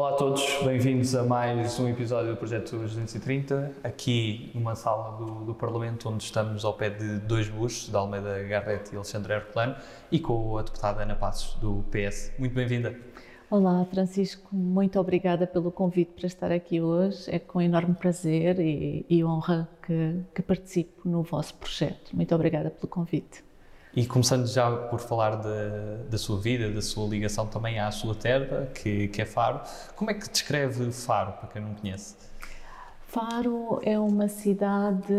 Olá a todos, bem-vindos a mais um episódio do Projeto 230, aqui numa sala do, do, Parlamento, onde estamos ao pé de dois bustos, da Almeida Garrett e Alexandre Herculano, e com a deputada Ana Passos, do PS. Muito bem-vinda. Olá, Francisco, muito obrigada pelo convite para estar aqui hoje. É com enorme prazer e, e honra que, que participo no vosso projeto. Muito obrigada pelo convite. E começando já por falar da, da sua vida, da sua ligação também à sua terra, que, que é Faro, como é que descreve Faro, para quem não conhece? Faro é uma cidade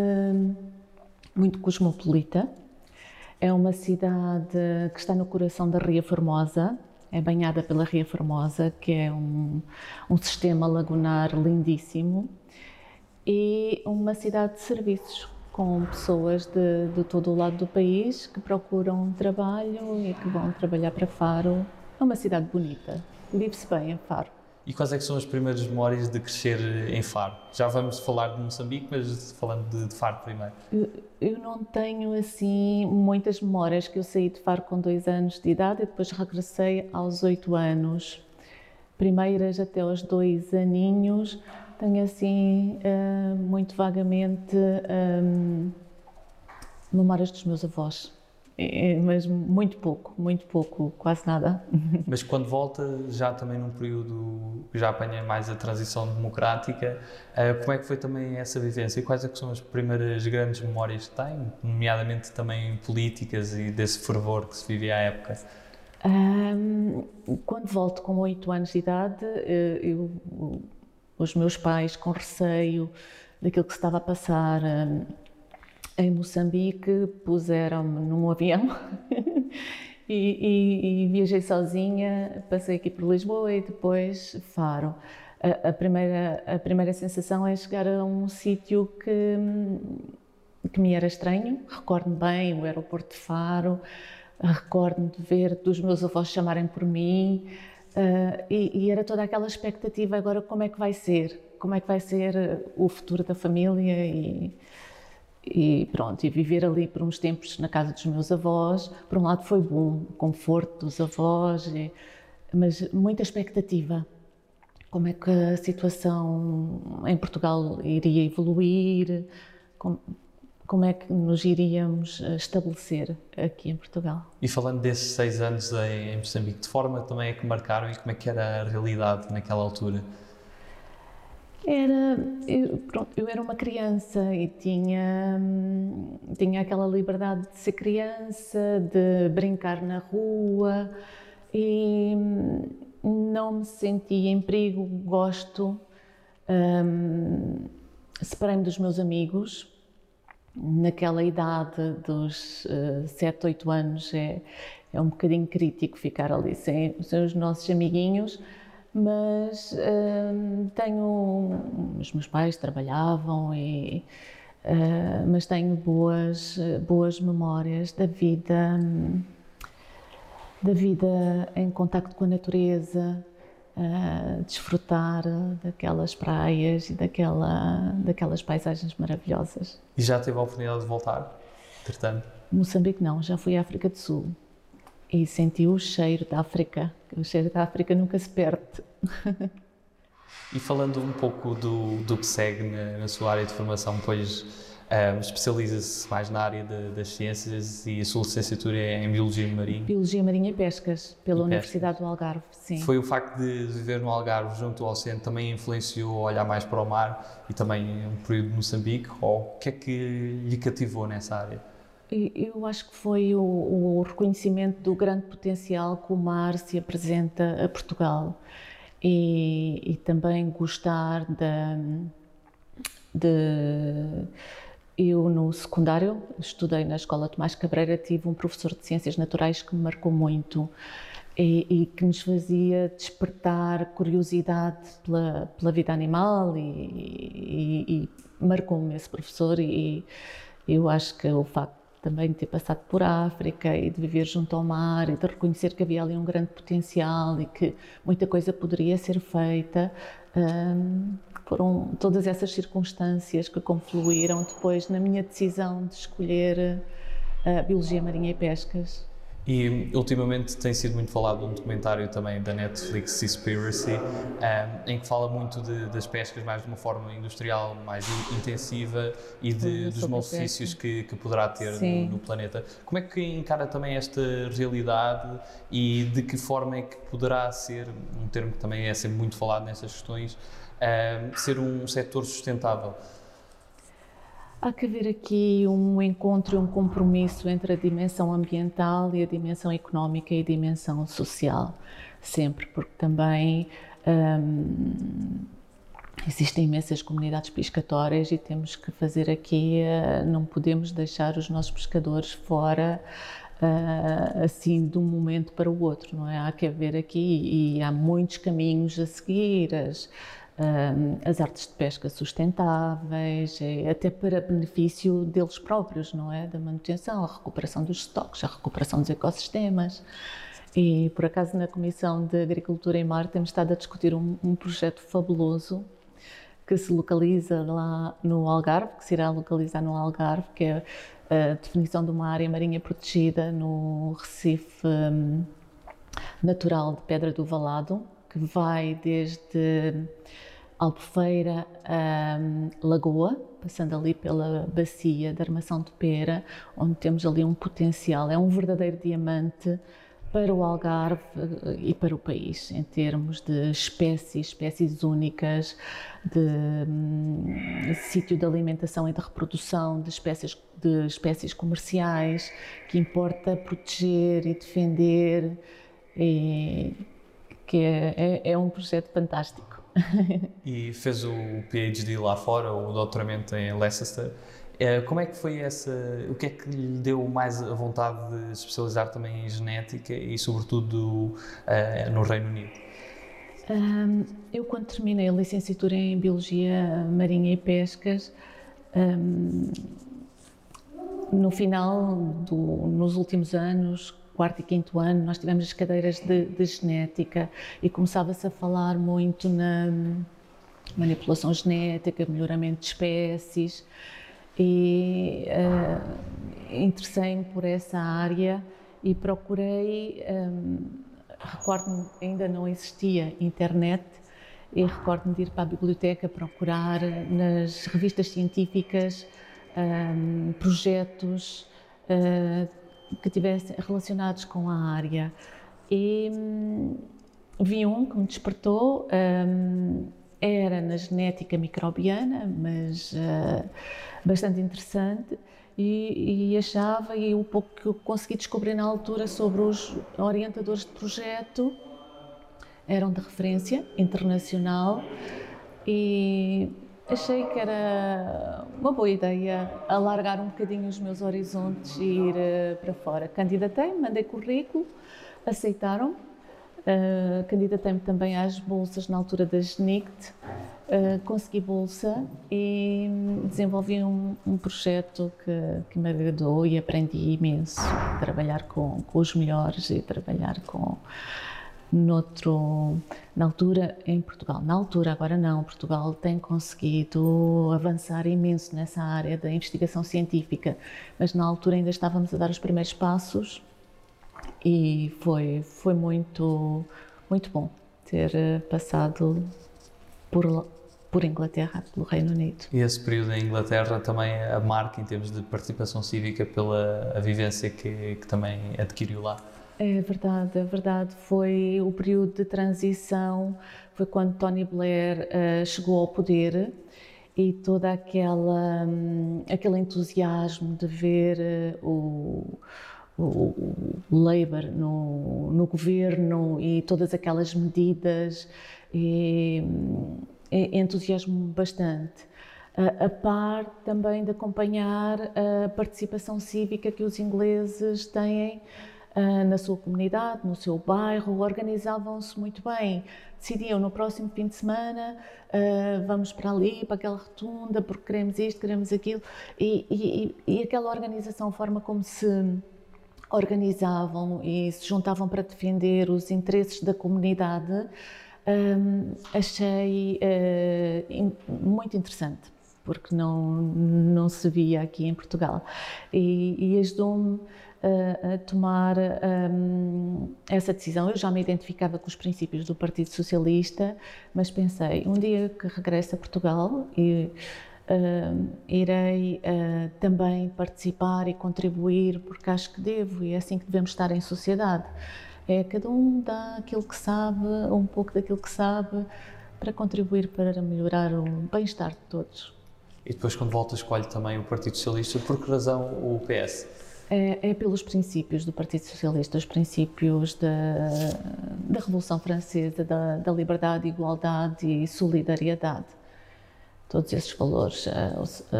muito cosmopolita, é uma cidade que está no coração da Ria Formosa, é banhada pela Ria Formosa, que é um, um sistema lagunar lindíssimo, e uma cidade de serviços, com pessoas de, de todo o lado do país que procuram trabalho e que vão trabalhar para Faro. É uma cidade bonita, vive-se bem em Faro. E quais é são as primeiras memórias de crescer em Faro? Já vamos falar de Moçambique, mas falando de, de Faro primeiro. Eu, eu, não tenho assim muitas memórias, que eu saí de Faro com dois anos de idade e depois regressei aos oito anos. Primeiras até aos dois aninhos, tenho assim uh, muito vagamente um, memórias dos meus avós, mas muito pouco, muito pouco, quase nada. Mas quando volta, já também num período que já apanha mais a transição democrática, uh, como é que foi também essa vivência e quais é são as primeiras grandes memórias que tem, nomeadamente também políticas e desse fervor que se vivia à época? Um, quando volto com oito anos de idade, eh, eu os meus pais com receio daquilo que se estava a passar um, em Moçambique, puseram-me num avião e, e, e, viajei sozinha, passei aqui por Lisboa e depois Faro. A, a primeira, a primeira sensação é chegar a um sítio que, que me era estranho, recordo-me bem o aeroporto de Faro, recordo-me de ver dos meus avós chamarem por mim, Uh, e, e, era toda aquela expectativa agora como é que vai ser, como é que vai ser uh, o futuro da família e, e, pronto, e viver ali por uns tempos na casa dos meus avós, por um lado foi bom, o conforto dos avós, e, mas muita expectativa. Como é que a situação em Portugal iria evoluir, como, como é que nos iríamos eh, estabelecer aqui em Portugal. E falando desses seis anos em Moçambique, de forma também é que marcaram e como é que era a realidade naquela altura? Era, eu, pronto, eu era uma criança e tinha, hum, tinha aquela liberdade de ser criança, de brincar na rua e hum, não me sentia em perigo, gosto. Um, Separei-me dos meus amigos, naquela idade dos uh, 7, 8 anos é, é um bocadinho crítico ficar ali sem, sem os nossos amiguinhos, mas uh, tenho. Os meus pais trabalhavam e. Uh, mas tenho boas, boas memórias da vida, da vida em contacto com a natureza, uh, desfrutar daquelas praias e daquela, daquelas paisagens maravilhosas. E já teve a oportunidade de voltar, entretanto? Moçambique não, já fui à África do Sul e senti o cheiro da África. O cheiro da África nunca se perde. e falando um pouco do, do que segue na, na sua área de formação, pois um, Especializa-se mais na área de, das ciências e a sua licenciatura é em Biologia Marinha. Biologia Marinha e Pescas, pela e Universidade pescas. do Algarve, sim. Foi o facto de viver no Algarve, junto ao oceano, também influenciou a olhar mais para o mar e também um período de Moçambique? Ou o que é que lhe cativou nessa área? Eu acho que foi o, o reconhecimento do grande potencial que o mar se apresenta a Portugal e, e também gostar da, de eu, no secundário, estudei na Escola Tomás Cabreira, tive um professor de Ciências Naturais que me marcou muito e, e que nos fazia despertar curiosidade pela, pela vida animal e, e, e marcou-me esse professor e eu acho que o facto também de ter passado por África e de viver junto ao mar e de reconhecer que havia ali um grande potencial e que muita coisa poderia ser feita, hum, foram todas essas circunstâncias que confluíram depois na minha decisão de escolher a Biologia Marinha e Pescas. E ultimamente tem sido muito falado um documentário também da Netflix, Seaspiracy, um, em que fala muito de, das pescas mais de uma forma industrial, mais intensiva e de, dos malefícios que, que, poderá ter no, no, planeta. Como é que encara também esta realidade e de que forma é que poderá ser, um termo que também é sempre muito falado nessas questões, um, ser um setor sustentável? Há que haver aqui um encontro e um compromisso entre a dimensão ambiental e a dimensão económica e a dimensão social, sempre, porque também hum, existem imensas comunidades pescatórias e temos que fazer aqui, uh, não podemos deixar os nossos pescadores fora uh, assim de um momento para o outro, não é? Há que haver aqui e há muitos caminhos a seguir. As, as artes de pesca sustentáveis, até para benefício deles próprios, não é? Da manutenção, a recuperação dos estoques, a recuperação dos ecossistemas. E por acaso na Comissão de Agricultura e Mar temos estado a discutir um, um projeto fabuloso que se localiza lá no Algarve, que se irá localizar no Algarve, que é a definição de uma área marinha protegida no Recife um, natural de Pedra do Valado, que vai desde Albufeira, um, Lagoa, passando ali pela bacia da Armação de Pera, onde temos ali um potencial, é um verdadeiro diamante para o Algarve eh, e para o país, em termos de espécies, espécies únicas, de, um, sítio de alimentação e de reprodução de espécies, de espécies comerciais, que importa proteger e defender, e, que é, é, é um projeto fantástico. e fez o PhD lá fora, o doutoramento em Leicester. É, como é que foi essa? O que é que lhe deu mais a vontade de especializar também em genética e, sobretudo, uh, no Reino Unido? Um, eu, quando terminei a licenciatura em Biologia Marinha e Pescas, um, no final, do, nos últimos anos, quarto e quinto ano, nós tivemos as cadeiras de, de genética e começava-se a falar muito na manipulação genética, melhoramento de espécies. E uh, interessei-me por essa área e procurei, um, recordo-me, ainda não existia internet e recordo-me de ir para a biblioteca procurar nas revistas científicas um, projetos uh, que tivessem relacionados com a área. E hum, vi um que me despertou, hum, era na genética microbiana, mas uh, bastante interessante. E, e, achava, e o pouco que eu consegui descobrir na altura sobre os orientadores de projeto eram de referência internacional e achei que era uma boa ideia alargar um bocadinho os meus horizontes e ir uh, para fora. Candidatei, mandei currículo, aceitaram. Uh, Candidatei-me também às bolsas na altura da GNICT, uh, consegui bolsa e desenvolvi um, um projeto que, que, me agradou e aprendi imenso. Trabalhar com, com os melhores e trabalhar com noutro, na altura em Portugal. Na altura, agora não, Portugal tem conseguido avançar imenso nessa área da investigação científica, mas na altura ainda estávamos a dar os primeiros passos e foi, foi muito, muito bom ter eh, passado por, por Inglaterra, pelo Reino Unido. E esse período em Inglaterra também a marca em termos de participação cívica pela vivência que, que também adquiriu lá? É verdade, é verdade. Foi o período de transição, foi quando Tony Blair uh, chegou ao poder e toda aquela um, aquele entusiasmo de ver uh, o, o, o Labour no, no governo e todas aquelas medidas e, e entusiasmo bastante. a par também de acompanhar a participação cívica que os ingleses têm na sua comunidade, no seu bairro, organizavam-se muito bem. Decidiam no próximo fim de semana uh, vamos para ali, para aquela rotunda, porque queremos isto, queremos aquilo. E, e, e aquela organização, a forma como se organizavam e se juntavam para defender os interesses da comunidade, um, achei uh, muito interessante, porque não, não se via aqui em Portugal. E, e ajudou-me a, tomar um, essa decisão. Eu já me identificava com os princípios do Partido Socialista, mas pensei, um dia que regresso a Portugal e uh, irei uh, também participar e contribuir, porque acho que devo e é assim que devemos estar em sociedade. É cada um dá aquilo que sabe, um pouco daquilo que sabe, para contribuir para melhorar o bem-estar de todos. E depois, quando volta, escolhe também o Partido Socialista. Por que razão o PS? É, é, pelos princípios do Partido Socialista, os princípios da, da Revolução Francesa, da, da liberdade, igualdade e solidariedade. Todos esses valores, uh,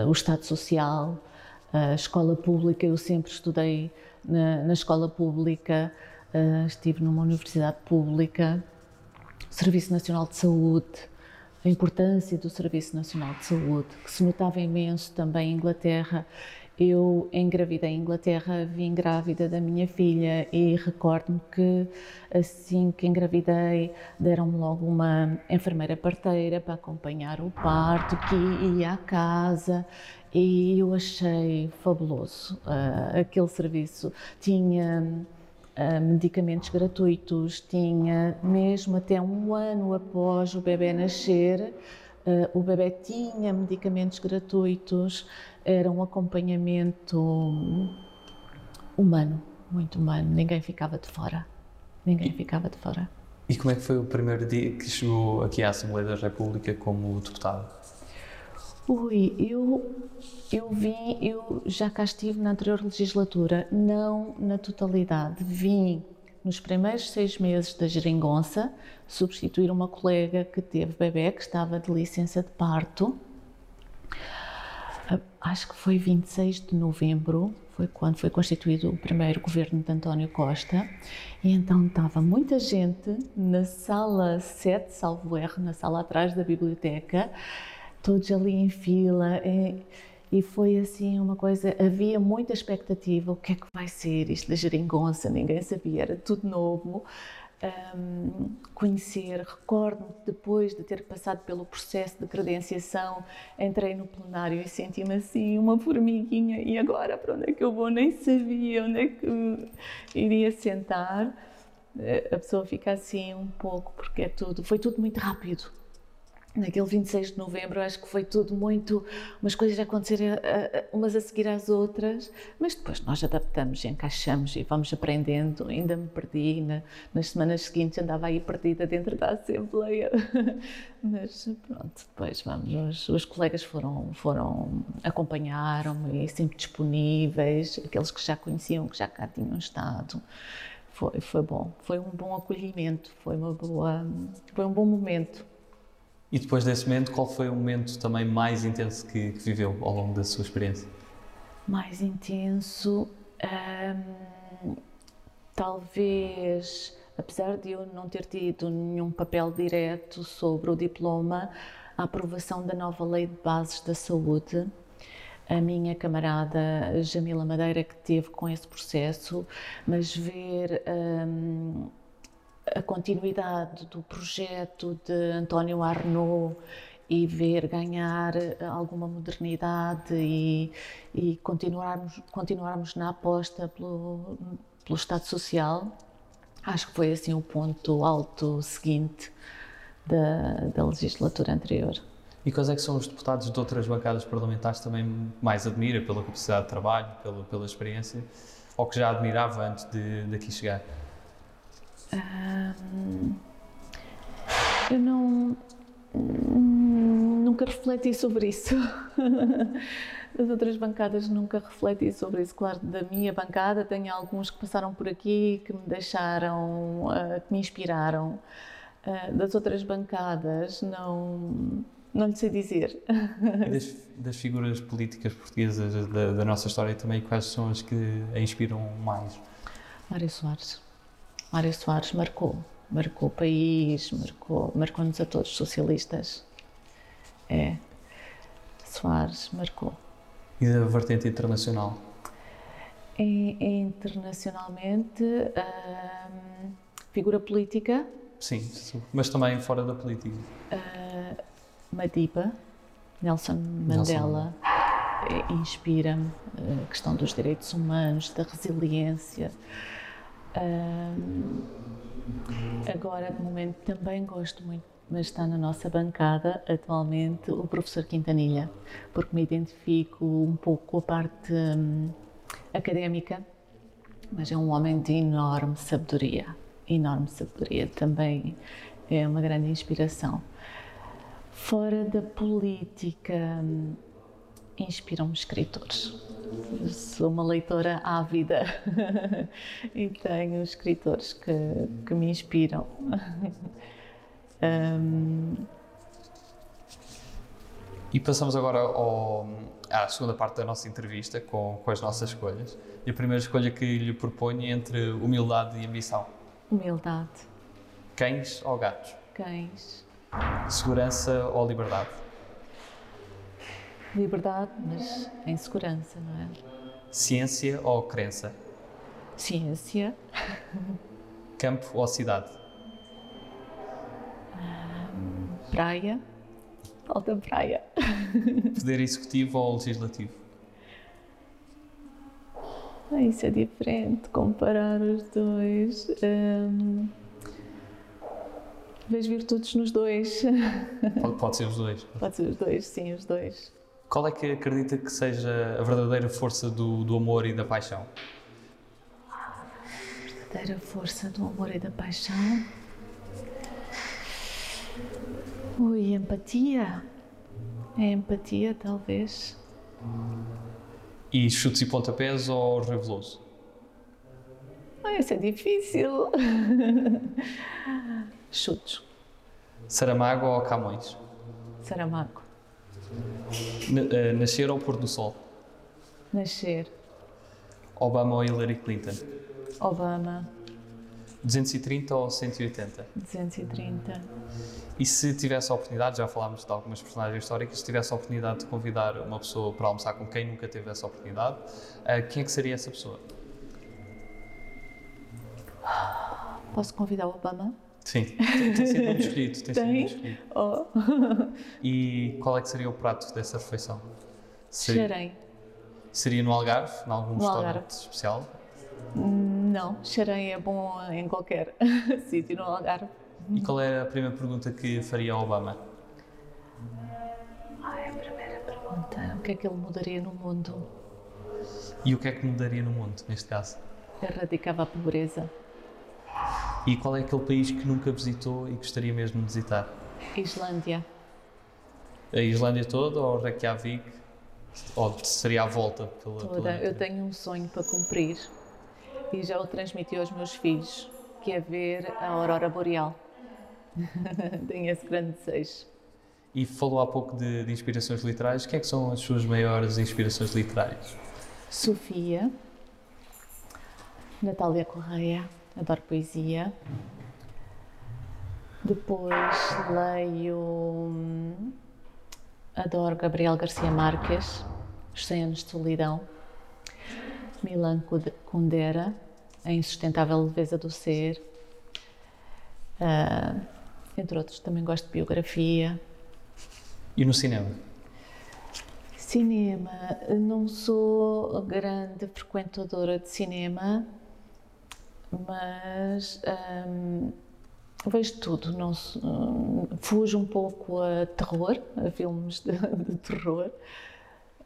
o, o, Estado Social, a escola pública, eu sempre estudei na, na escola pública, uh, estive numa universidade pública, o Serviço Nacional de Saúde, a importância do Serviço Nacional de Saúde, que se notava imenso também em Inglaterra eu engravidei em Inglaterra, vim grávida da minha filha e recordo-me que assim que engravidei deram-me logo uma enfermeira parteira para acompanhar o parto, que ia à casa e eu achei fabuloso uh, aquele serviço. Tinha uh, medicamentos gratuitos, tinha mesmo até um ano após o bebê nascer, uh, o bebê tinha medicamentos gratuitos era um acompanhamento humano, muito humano. Ninguém ficava de fora. Ninguém e, ficava de fora. E como é que foi o primeiro dia que chegou aqui à Assembleia da República como deputado? Ui, eu, eu vim, eu já cá estive na anterior legislatura, não na totalidade. Vim nos primeiros seis meses da geringonça substituir uma colega que teve bebê, que estava de licença de parto acho que foi 26 de novembro, foi quando foi constituído o primeiro governo de António Costa, e então estava muita gente na sala 7, salvo erro, na sala atrás da biblioteca, todos ali em fila, e, e foi assim uma coisa, havia muita expectativa, o que é que vai ser isto da geringonça, ninguém sabia, era tudo novo, um, conhecer. Recordo-me depois de ter passado pelo processo de credenciação, entrei no plenário e senti-me assim, uma formiguinha. E agora, para onde é que eu vou? Nem sabia onde é que iria sentar. Eh, a pessoa fica assim um pouco, porque é tudo, foi tudo muito rápido naquele 26 de novembro, acho que foi tudo muito, umas coisas a acontecer umas a seguir às outras, mas depois nós adaptamos, encaixamos e vamos aprendendo. Ainda me perdi, na, nas semanas seguintes andava aí perdida dentro da Assembleia, mas pronto, depois vamos, os, os colegas foram, foram acompanharam-me e sempre disponíveis, aqueles que já conheciam, que já cá tinham estado. Foi, foi bom, foi um bom acolhimento, foi uma boa, foi um bom momento e depois desse momento, qual foi o momento também mais intenso que, que viveu ao longo da sua experiência? Mais intenso, hum, talvez, apesar de eu não ter tido nenhum papel direto sobre o diploma, a aprovação da nova Lei de Bases da Saúde. A minha camarada Jamila Madeira, que teve com esse processo, mas ver. Hum, a continuidade do projeto de António Arnaud e ver ganhar eh, alguma modernidade e, e continuarmos, continuarmos na aposta pelo, pelo Estado Social, acho que foi assim o ponto alto seguinte da, da legislatura anterior. E quais é que são os deputados de outras bancadas parlamentares também mais admira pela capacidade de trabalho, pela, pela experiência, ou que já admirava antes de, de aqui chegar? eu não. Nunca refleti sobre isso. das outras bancadas nunca refleti sobre isso. Claro, da minha bancada tenho alguns que passaram por aqui, que me deixaram, uh, que me inspiraram. Uh, das outras bancadas, não, não lhe sei dizer. E das, das figuras políticas portuguesas da, da, nossa história também, quais são as que a inspiram mais? Mário Soares. Mário Soares marcou, marcou o país, marcou, marcou-nos a todos socialistas. É, Soares marcou. E da vertente internacional? E, internacionalmente, hum, figura política. Sim, mas também fora da política. Uh, Madiba, Nelson Mandela. Nelson. inspira-me a questão dos direitos humanos, da resiliência. Agora, de momento, também gosto muito, mas está na nossa bancada atualmente o professor Quintanilha, porque me identifico um pouco com a parte hum, académica, mas é um homem de enorme sabedoria, enorme sabedoria, também é uma grande inspiração. Fora da política, hum, inspiram-me escritores. Eu sou uma leitora ávida e tenho escritores que, que me inspiram. um... E passamos agora ao, à segunda parte da nossa entrevista com, com as nossas escolhas. E a primeira escolha que lhe proponho é entre humildade e ambição. Humildade. Cães ou gatos? Cães. Segurança ou liberdade? Liberdade, mas em segurança, não é? Ciência ou crença? Ciência. Campo ou cidade? praia. Falta praia. Poder executivo ou legislativo? Ah, isso é diferente, comparar os dois. Um, vejo virtudes nos dois. Pode, pode ser os dois. Pode ser os dois, sim, os dois. Qual é que acredita que seja a verdadeira força do, do amor e da paixão? A verdadeira força do amor e da paixão? Ui, empatia. É empatia, talvez. E chutes e pontapés ou reveloso? Ah, isso é difícil. Chutes. Saramago ou Camões? Saramago. N nascer ou pôr do sol? Nascer. Obama ou Hillary Clinton? Obama. 230 ou 180? 230. E se tivesse a oportunidade, já falámos de algumas personagens históricas, se tivesse a oportunidade de convidar uma pessoa para almoçar com quem nunca teve essa oportunidade, uh, quem é que seria essa pessoa? Posso convidar o Obama? Sim, tem, tem sido muito escolhido. Tem, tem? Sido muito. Oh. E qual é que seria o prato dessa refeição? Seria, Xarém. Seria no Algarve, em algum no restaurante Algarve. especial? Não, xarém é bom em qualquer sítio no Algarve. E qual é a primeira pergunta que faria ao Obama? Ai, a primeira pergunta, o que é que ele mudaria no mundo? E o que é que mudaria no mundo, neste caso? Erradicava a pobreza. E qual é aquele país que nunca visitou e gostaria mesmo de visitar? Islândia. A Islândia toda ou Reykjavik? Ou seria a volta pela Toda. pela Eu tenho um sonho para cumprir e já o transmiti aos meus filhos, que é ver a aurora boreal. tenho esse grande desejo. E falou há pouco de, de inspirações literárias. Quem é que são as suas maiores inspirações literárias? Sofia, Natália Correia, adoro poesia. Depois leio. hum, Adoro Gabriel Garcia Marques, Os 100 Anos de Solidão. Milan Kunde- Kundera, A Insustentável Leveza do Ser. Ah, entre outros, também gosto de biografia. E no cinema? Cinema, não sou grande frequentadora de cinema, mas hum, vejo tudo. Não hum, fujo um pouco a terror, a filmes de, de terror,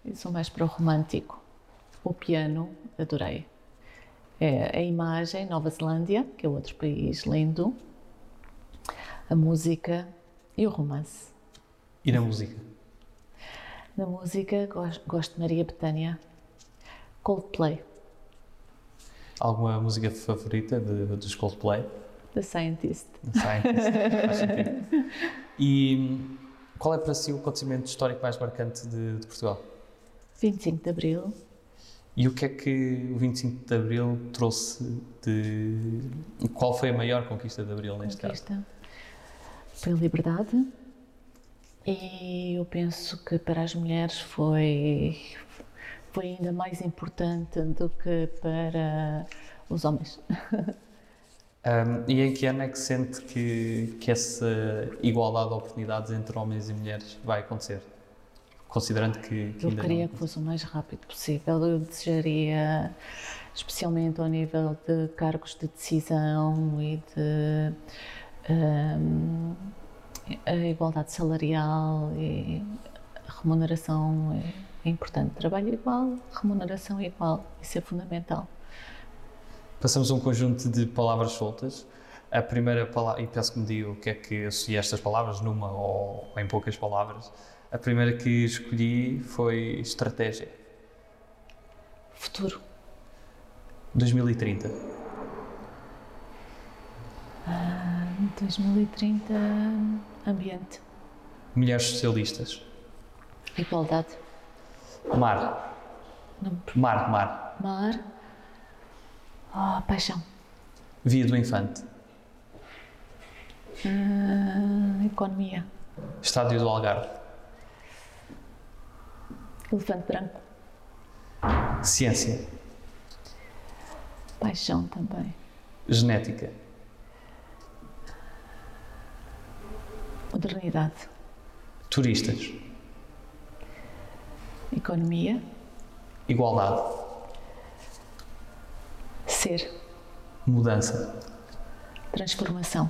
e sou mais para o romântico. O piano, adorei. É, a imagem, Nova Zelândia, que é outro país lindo, a música e o romance. E na música? Na música, gosto, gosto de Maria Bethânia. Coldplay, Alguma música favorita de, dos Coldplay? The Scientist. Scientist, faz sentido. E qual é para si o acontecimento histórico mais marcante de, de Portugal? 25 de Abril, E o que é que o 25 de Abril trouxe de. Qual foi a maior conquista de Abril neste caso? conquista. Foi a liberdade. E eu penso que para as mulheres foi, foi ainda mais importante do que para os homens. Um, e em que ano é que sente que, que essa igualdade de oportunidades entre homens e mulheres vai acontecer? considerando que, que eu queria não... que fosse o mais rápido possível. Eu desejaria, especialmente ao nível de cargos de decisão e de um, a igualdade salarial e remuneração é, é importante. Trabalho igual, remuneração igual, isso é fundamental. Passamos a um conjunto de palavras soltas. A primeira palavra, e peço que me diga o que é que associa estas palavras, numa ou em poucas palavras. A primeira que escolhi foi estratégia. Futuro. 2030. Ah, 2030, ambiente. Mulheres socialistas. Igualdade. Mar. Não- Mar, mar. Mar. Ah, paixão. Via do infante. Ah, economia. Estádio do Algarve. Elefante branco. Ciência. Paixão também. Genética. Modernidade. Turistas. Economia. Igualdade. Ser. Mudança. Transformação.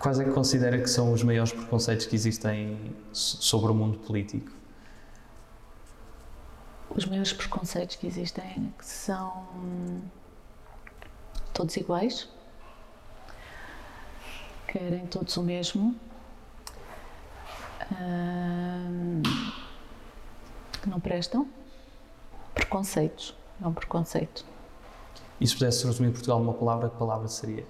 Quais é que considera que são os maiores preconceitos que existem so- sobre o mundo político? Os maiores preconceitos que existem que são todos iguais, querem todos o mesmo, hum, que não prestam, preconceitos, é um preconceito. E se pudesse resumir Portugal numa palavra, que palavra seria?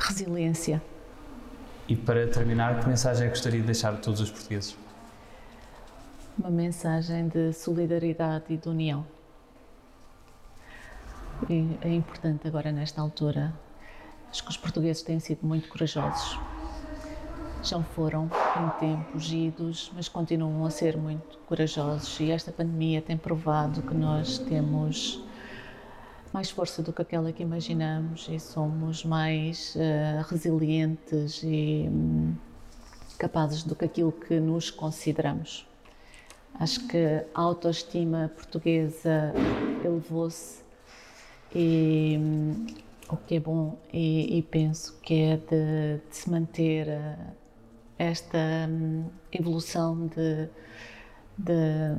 Resiliência. E para terminar, que mensagem é que gostaria de deixar a todos os portugueses? uma mensagem de solidariedade e de união. E é importante agora nesta altura. Acho que os portugueses têm sido muito corajosos. Já foram em tempos idos, mas continuam a ser muito corajosos e esta pandemia tem provado que nós temos mais força do que aquela que imaginamos e somos mais eh, resilientes e hum, capazes do que aquilo que nos consideramos. Acho que a autoestima portuguesa elevou-se e hum, o que é bom e, e penso que é de, de se manter eh, esta hum, evolução de, de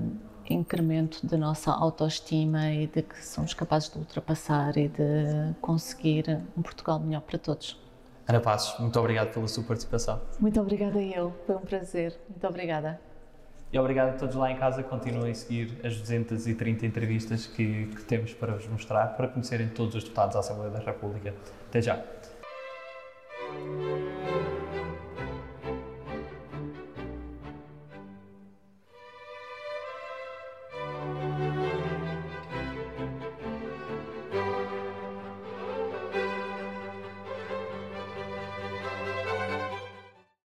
incremento da nossa autoestima e de que somos capazes de ultrapassar e de conseguir um Portugal melhor para todos. Ana Passos, muito obrigado pela sua participação. Muito obrigada eu, foi um prazer. Muito obrigada. E obrigado a todos lá em casa. Continuem a seguir as 230 entrevistas que, que temos para vos mostrar, para conhecerem todos os deputados da Assembleia da República. Até já.